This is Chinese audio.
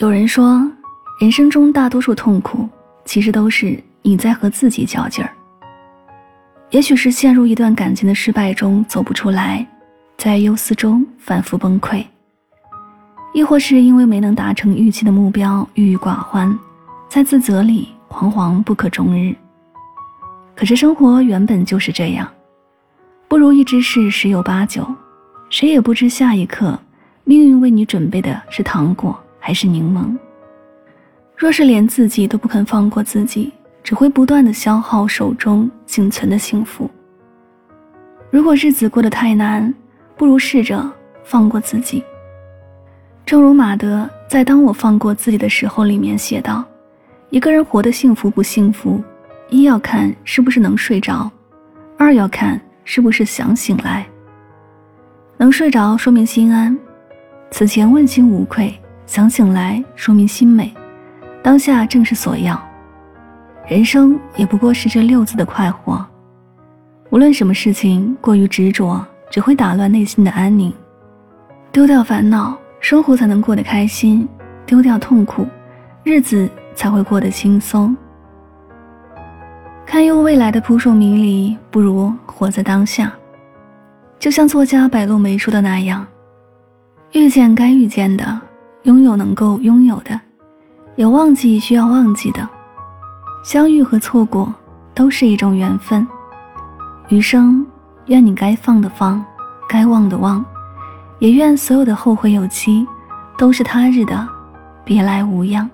有人说，人生中大多数痛苦，其实都是你在和自己较劲儿。也许是陷入一段感情的失败中走不出来，在忧思中反复崩溃；亦或是因为没能达成预期的目标郁郁寡欢，在自责里惶惶不可终日。可是生活原本就是这样，不如意之事十有八九，谁也不知下一刻命运为你准备的是糖果。还是柠檬。若是连自己都不肯放过自己，只会不断的消耗手中仅存的幸福。如果日子过得太难，不如试着放过自己。正如马德在《当我放过自己的时候》里面写道：“一个人活得幸福不幸福，一要看是不是能睡着，二要看是不是想醒来。能睡着说明心安，此前问心无愧。”想醒来，说明心美，当下正是所要。人生也不过是这六字的快活。无论什么事情过于执着，只会打乱内心的安宁。丢掉烦恼，生活才能过得开心；丢掉痛苦，日子才会过得轻松。堪忧未来的扑朔迷离，不如活在当下。就像作家白落梅说的那样：“遇见该遇见的。”拥有能够拥有的，有忘记需要忘记的，相遇和错过都是一种缘分。余生，愿你该放的放，该忘的忘，也愿所有的后会有期，都是他日的别来无恙。